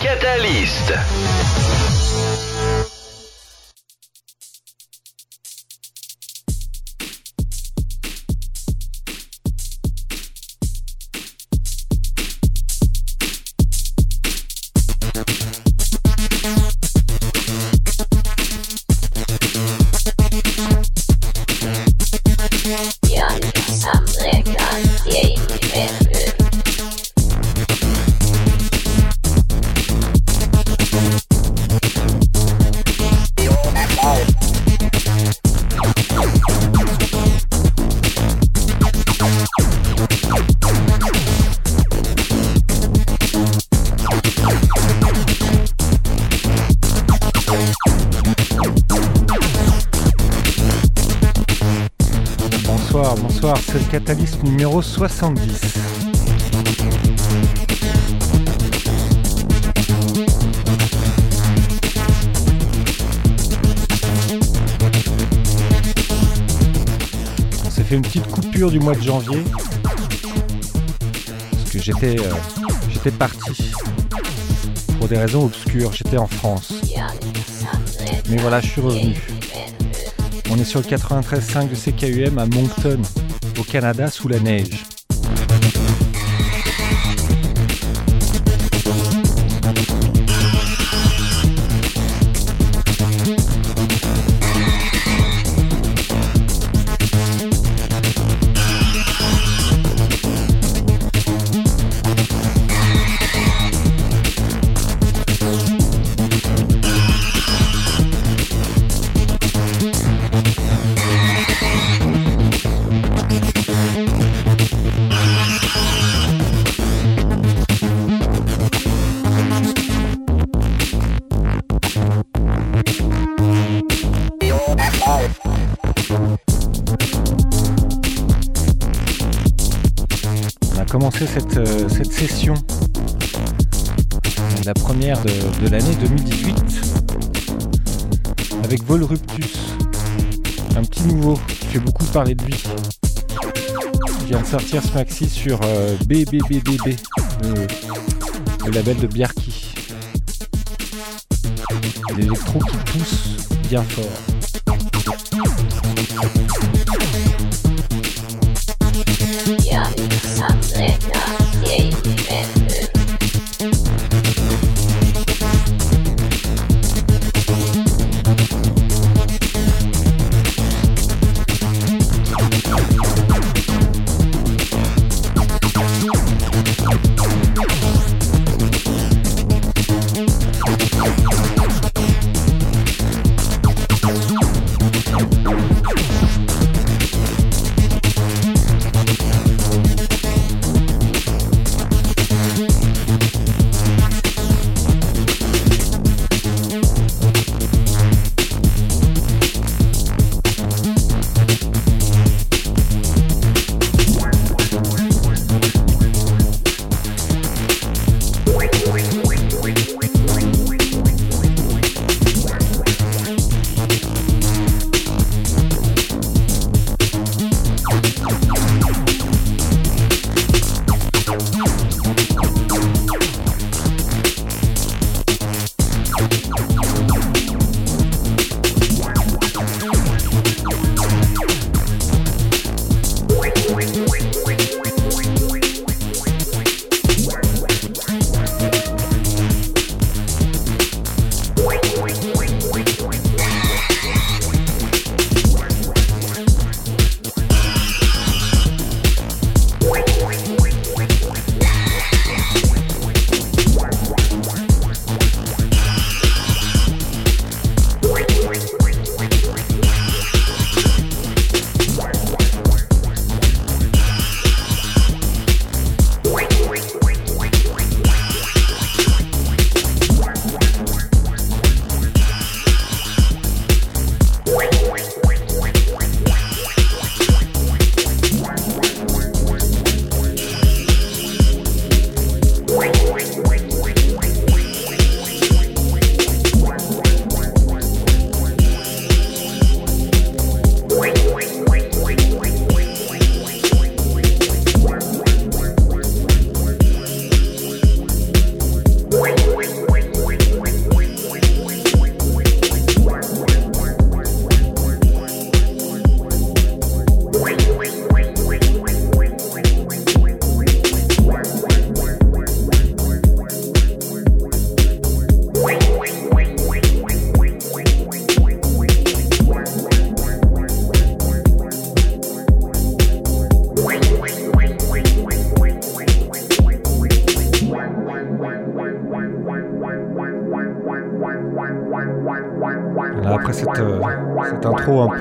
Catalyst. Numéro 70. On s'est fait une petite coupure du mois de janvier. Parce que j'étais euh, j'étais parti. Pour des raisons obscures, j'étais en France. Mais voilà, je suis revenu. On est sur le 93.5 de CKUM à Moncton, Canada, sous la neige. parler de lui. Vient de sortir ce maxi sur euh, BBBBB, le, euh, le, label de Bjarki. L'électro qui pousse bien fort.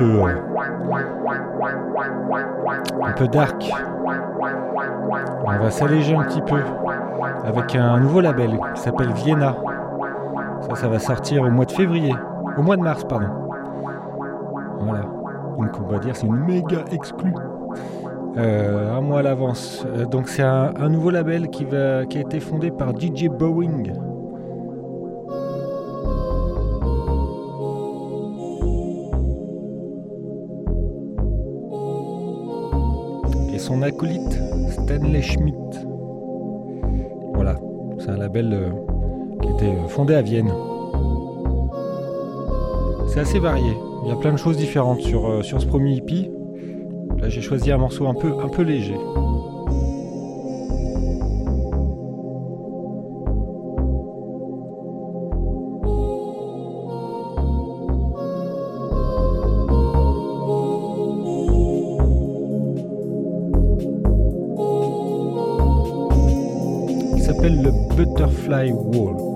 Euh, un peu dark. On va s'alléger un petit peu avec un nouveau label qui s'appelle Vienna. Ça, va sortir au mois de février, au mois de mars, pardon. Voilà. Donc on va dire c'est une méga exclue. Euh, un mois à l'avance. Euh, donc c'est un, un, nouveau label qui, va, qui a été fondé par DJ Boeing. Son acolyte Stanley Schmidt. Voilà, c'est un label euh, qui a été fondé à Vienne. C'est assez varié. Il y a plein de choses différentes sur, sur ce premier hippie. Là, j'ai choisi un morceau un peu, un peu léger. fly wall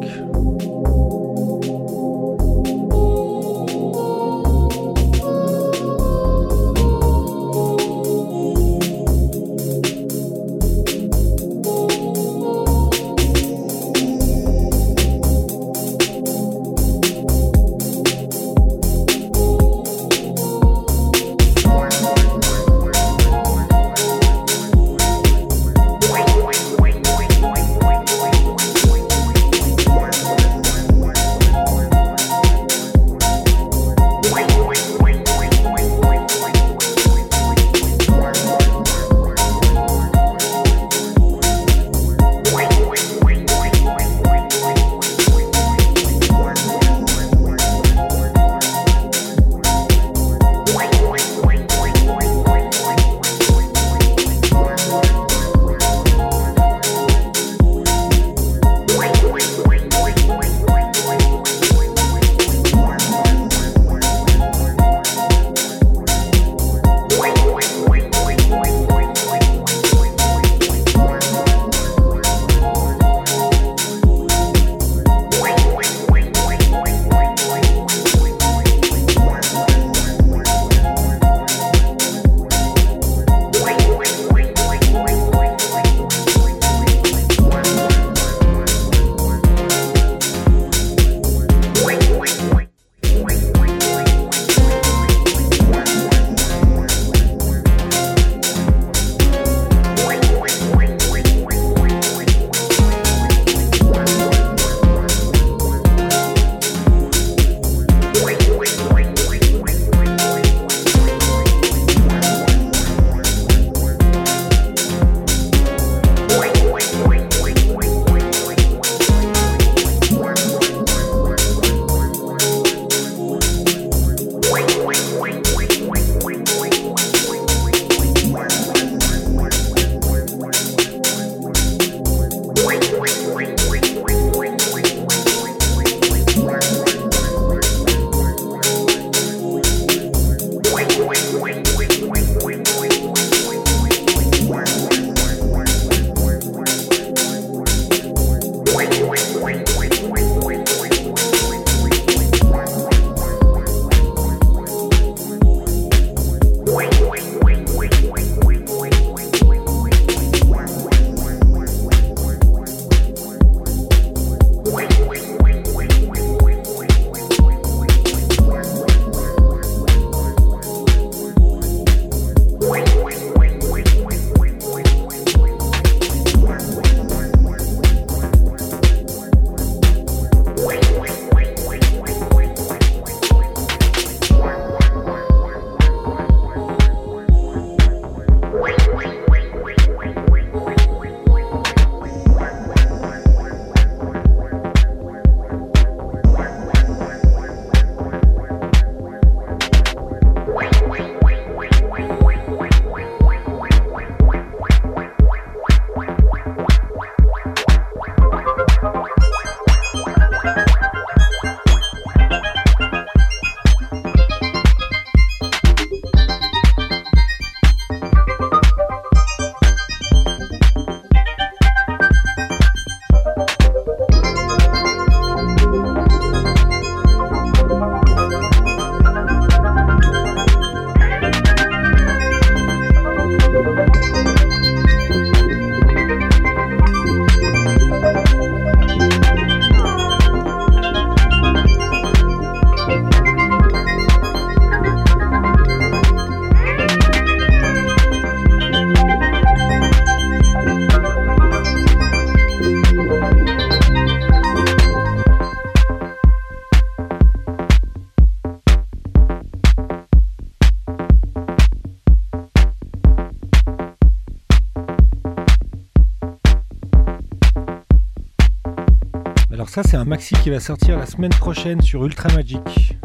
ça, c'est un maxi qui va sortir la semaine prochaine sur Ultra Magic.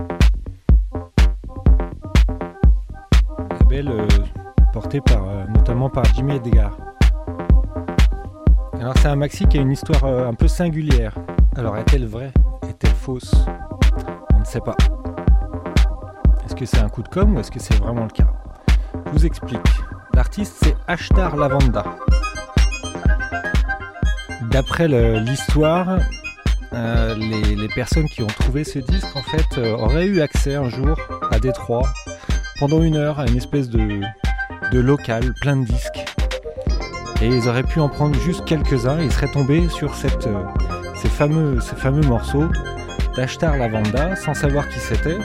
Label euh, porté par, euh, notamment par Jimmy Edgar. Alors c'est un maxi qui a une histoire euh, un peu singulière. Alors est-elle vraie? Est-elle fausse? On ne sait pas. Est-ce que c'est un coup de com' ou est-ce que c'est vraiment le cas? Je vous explique. L'artiste c'est Ashtar Lavanda. D'après l'histoire, euh, les, personnes qui ont trouvé ce disque en fait euh, auraient eu accès un jour à Détroit pendant une heure à une espèce de, local plein de disques. Et ils auraient pu en prendre juste quelques-uns. Et ils seraient tombés sur cette, euh, ces, fameux, ces fameux morceaux d'Ashtar Lavanda sans savoir qui c'était.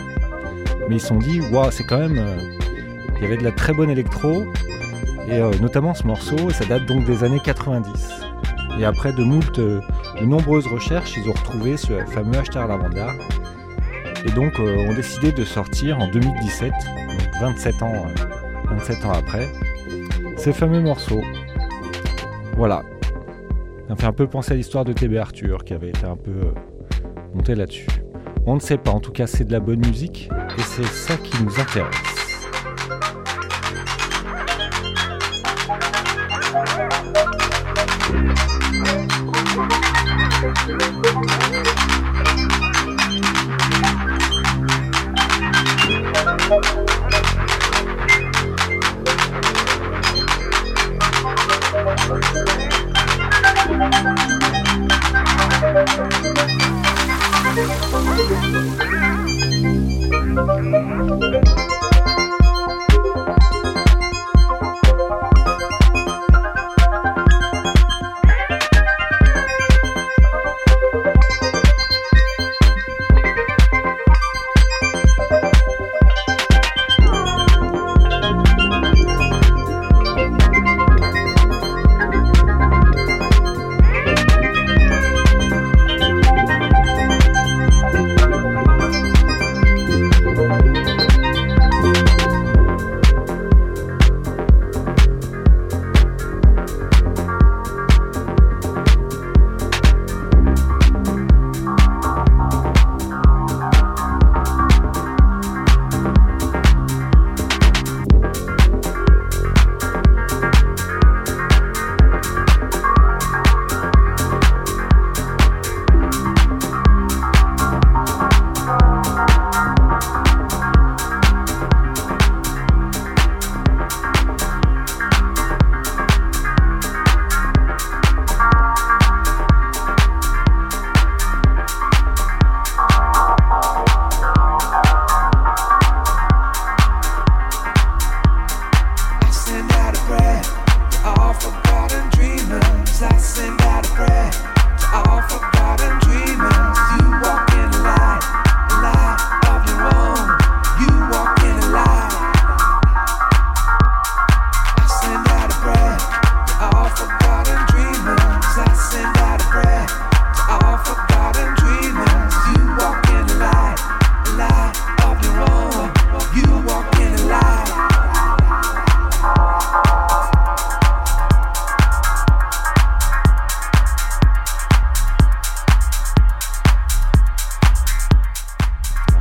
Mais ils se sont dit waouh c'est quand même il y avait de la très bonne électro. Et notamment ce morceau ça date donc des années 90 et après de moult de nombreuses recherches, ils ont retrouvé ce fameux Ashtar Lavanda. Et donc, euh, ont décidé de sortir en 2017, 27 ans, 27 euh, ans après, ces fameux morceaux. Voilà. Ça fait un peu penser à l'histoire de TB Arthur qui avait été un peu euh, monté là-dessus. On ne sait pas, en tout cas, c'est de la bonne musique et c'est ça qui nous intéresse. Thank you.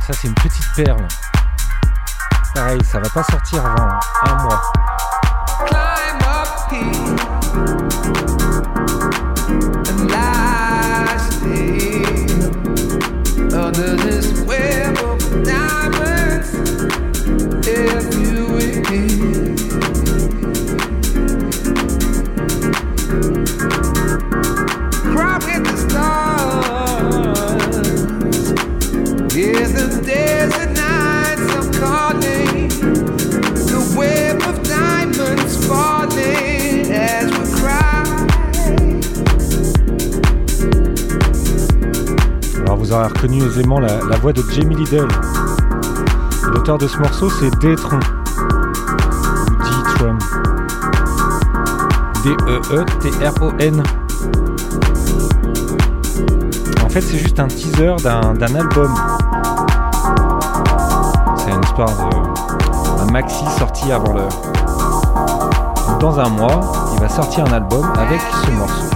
Ça, c'est une petite perle. Pareil, ça va pas sortir avant un mois. La, voix de Jamie Liddell. L'auteur de ce morceau, c'est D-Tron. D-Tron. D-E-E-T-R-O-N. En fait, c'est juste un teaser d'un album. C'est une histoire de. un maxi sorti avant l'heure. Dans un mois, il va sortir un album avec ce morceau.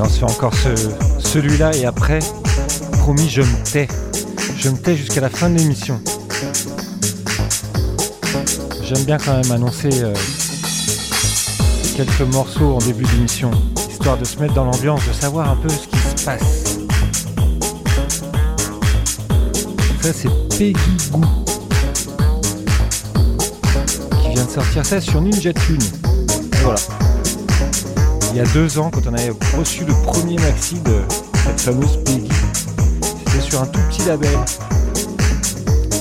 Encore celui-là et après, promis, je me tais. Je me tais jusqu'à la fin de l'émission. J'aime bien quand même annoncer euh, quelques morceaux en début d'émission, histoire de se mettre dans l'ambiance, de savoir un peu ce qui se passe. Ça c'est Peggy Goo qui vient de sortir ça sur Ninja Tune. voilà il y a deux ans, quand on avait reçu le premier maxi de cette fameuse Peggy. C'était sur un tout petit label.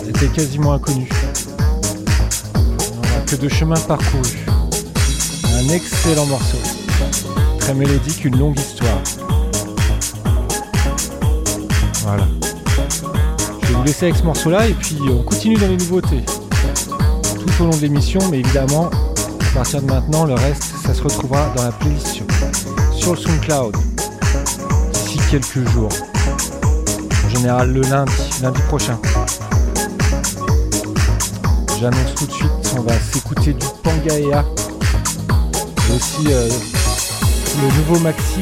Elle était quasiment inconnue. On n'a que de chemin parcouru. Un excellent morceau. Très mélodique, une longue histoire. Voilà. Je vais vous laisser avec ce morceau-là et puis on continue dans les nouveautés. Tout au long de l'émission, mais évidemment, à partir de maintenant, le reste, ça se retrouvera dans la playlist sur, le SoundCloud d'ici quelques jours. En général le lundi, lundi prochain. J'annonce tout de suite, on va s'écouter du Pangaea. Et aussi euh, le nouveau maxi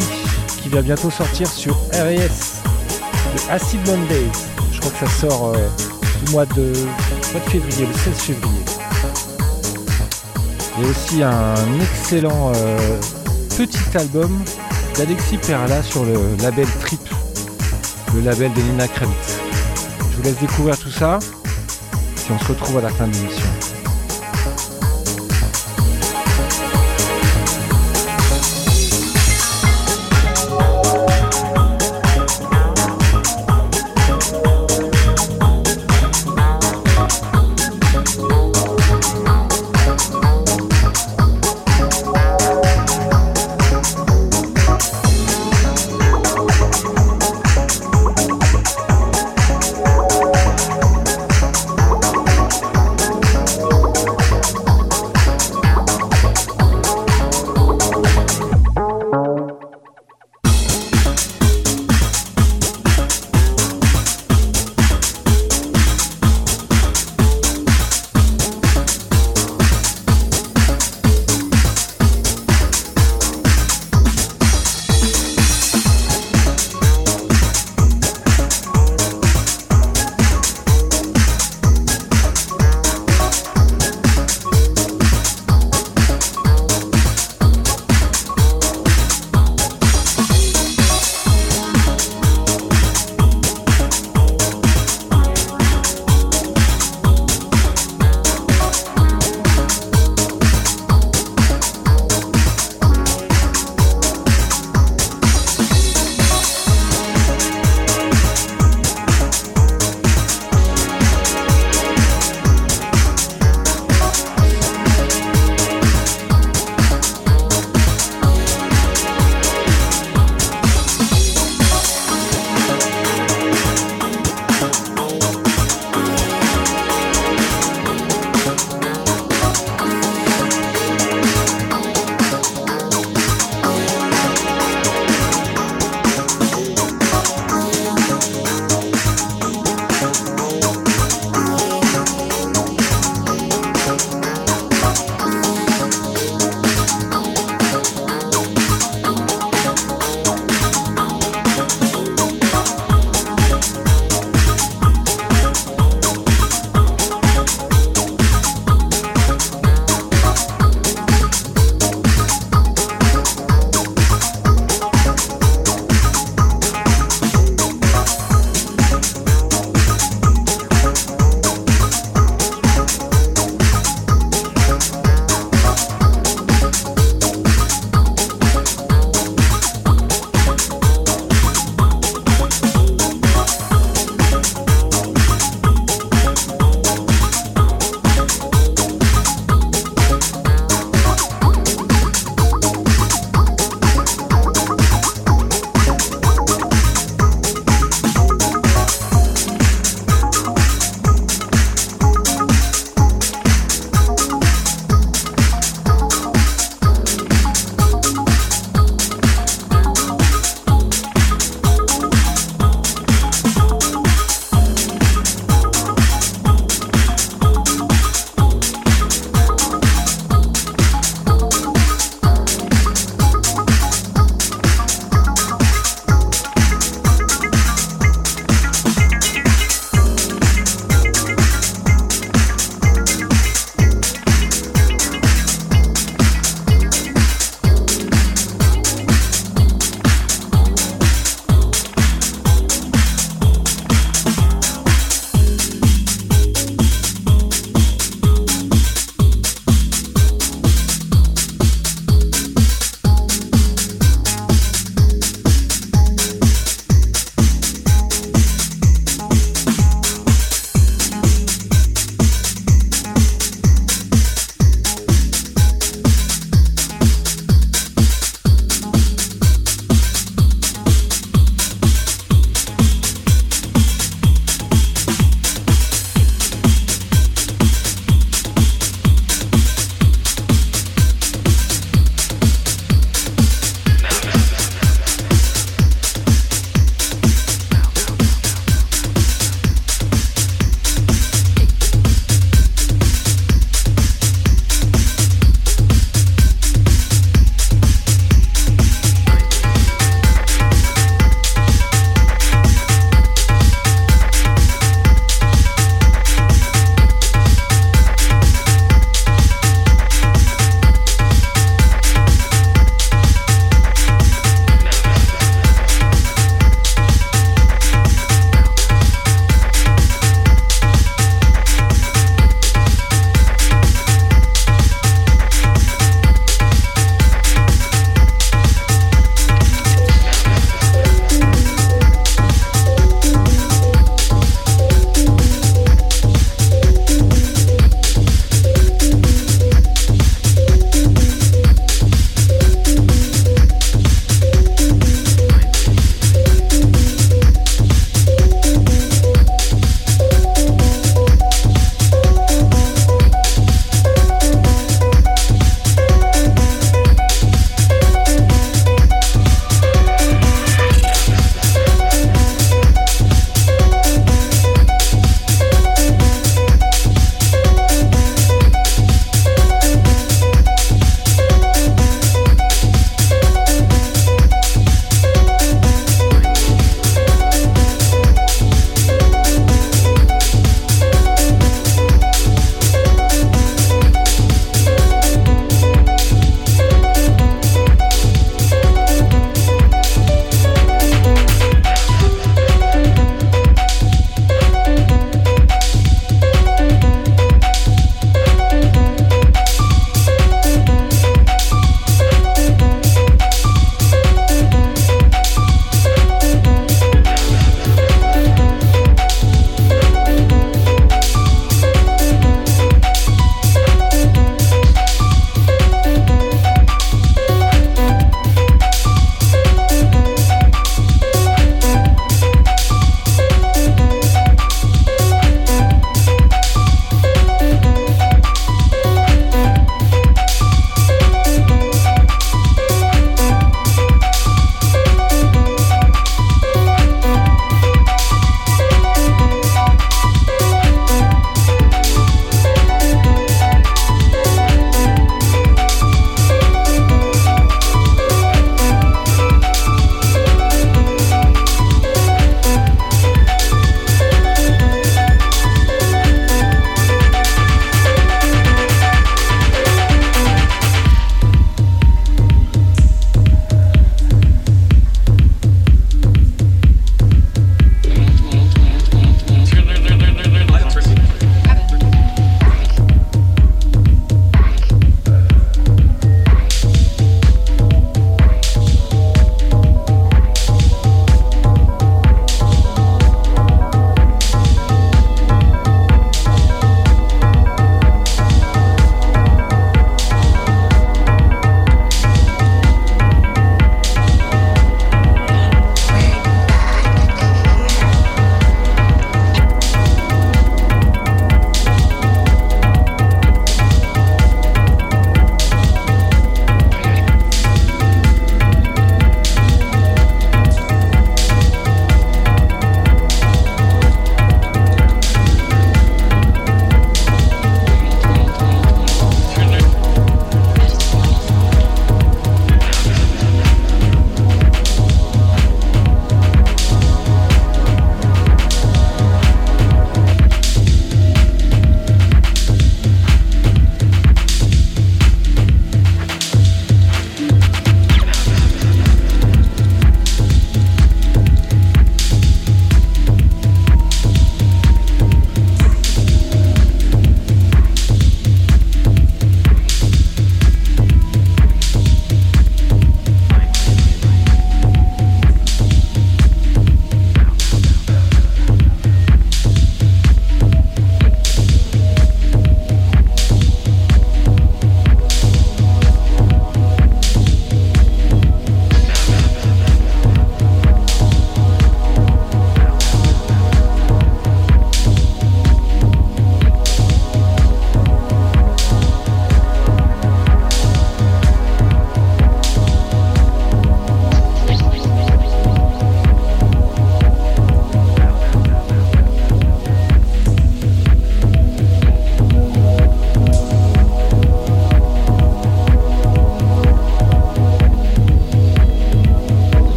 qui va bientôt sortir sur RS, le Acid Mondays. Je crois que ça sort euh, au mois de, mois de février, le 16 février. Il y a aussi un excellent euh, petit album d'Alexis Perla sur le label Trip, le label de Nina Kravitz. Je vous laisse découvrir tout ça, et on se retrouve à la fin de l'émission.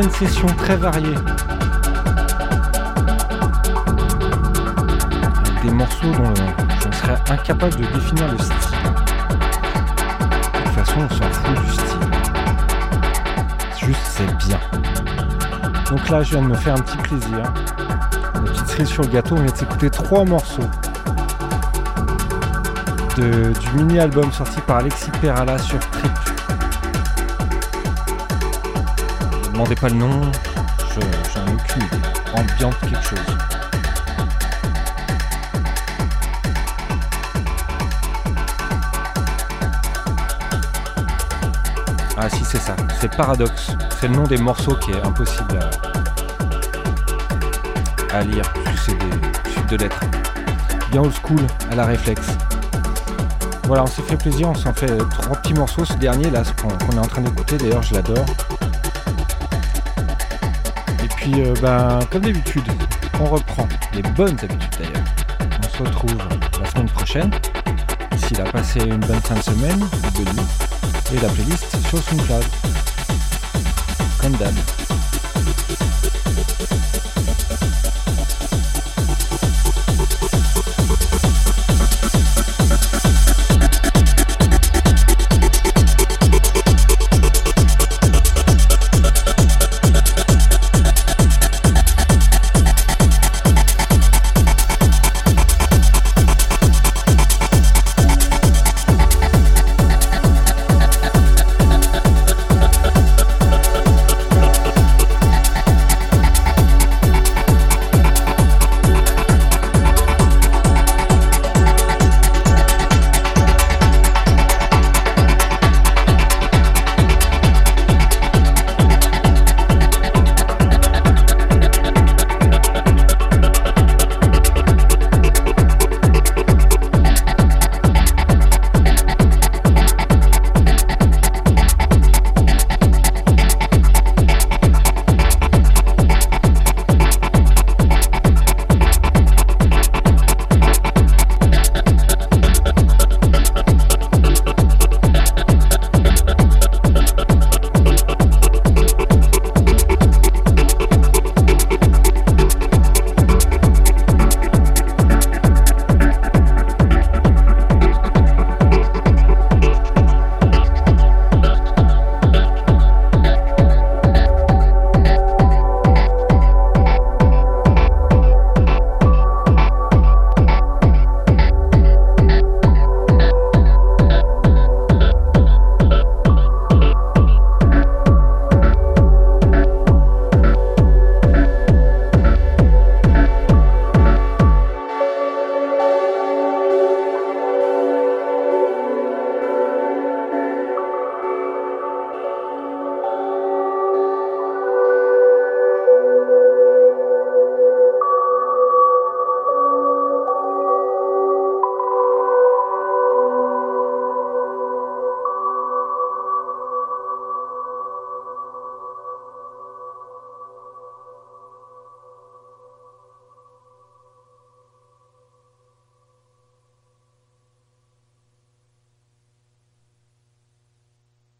bonne session très variée. Des morceaux dont je serais incapable de définir le style. De toute façon, on s'en fout du style. Juste, c'est bien. Donc là, je viens de me faire un petit plaisir. Une petite cerise sur le gâteau, on vient de s'écouter trois morceaux de, du mini-album sorti par Alexis Perala sur Trip. Demandez pas le nom, je- j'en ai aucune idée. Ambiante quelque chose. Ah si c'est ça, c'est Paradoxe. C'est le nom des morceaux qui est impossible à, à lire, c'est des suites de lettres. Bien old school, à la réflexe. Voilà, on s'est fait plaisir, on s'en fait trois petits morceaux. Ce dernier là, qu'on est en train d'écouter, d'ailleurs je l'adore. Puis, euh, ben, comme d'habitude, on reprend les bonnes habitudes d'ailleurs. On se retrouve la semaine prochaine. D'ici là, passez une bonne fin de semaine, de nuit, et la playlist sur SoundCloud. Comme d'hab.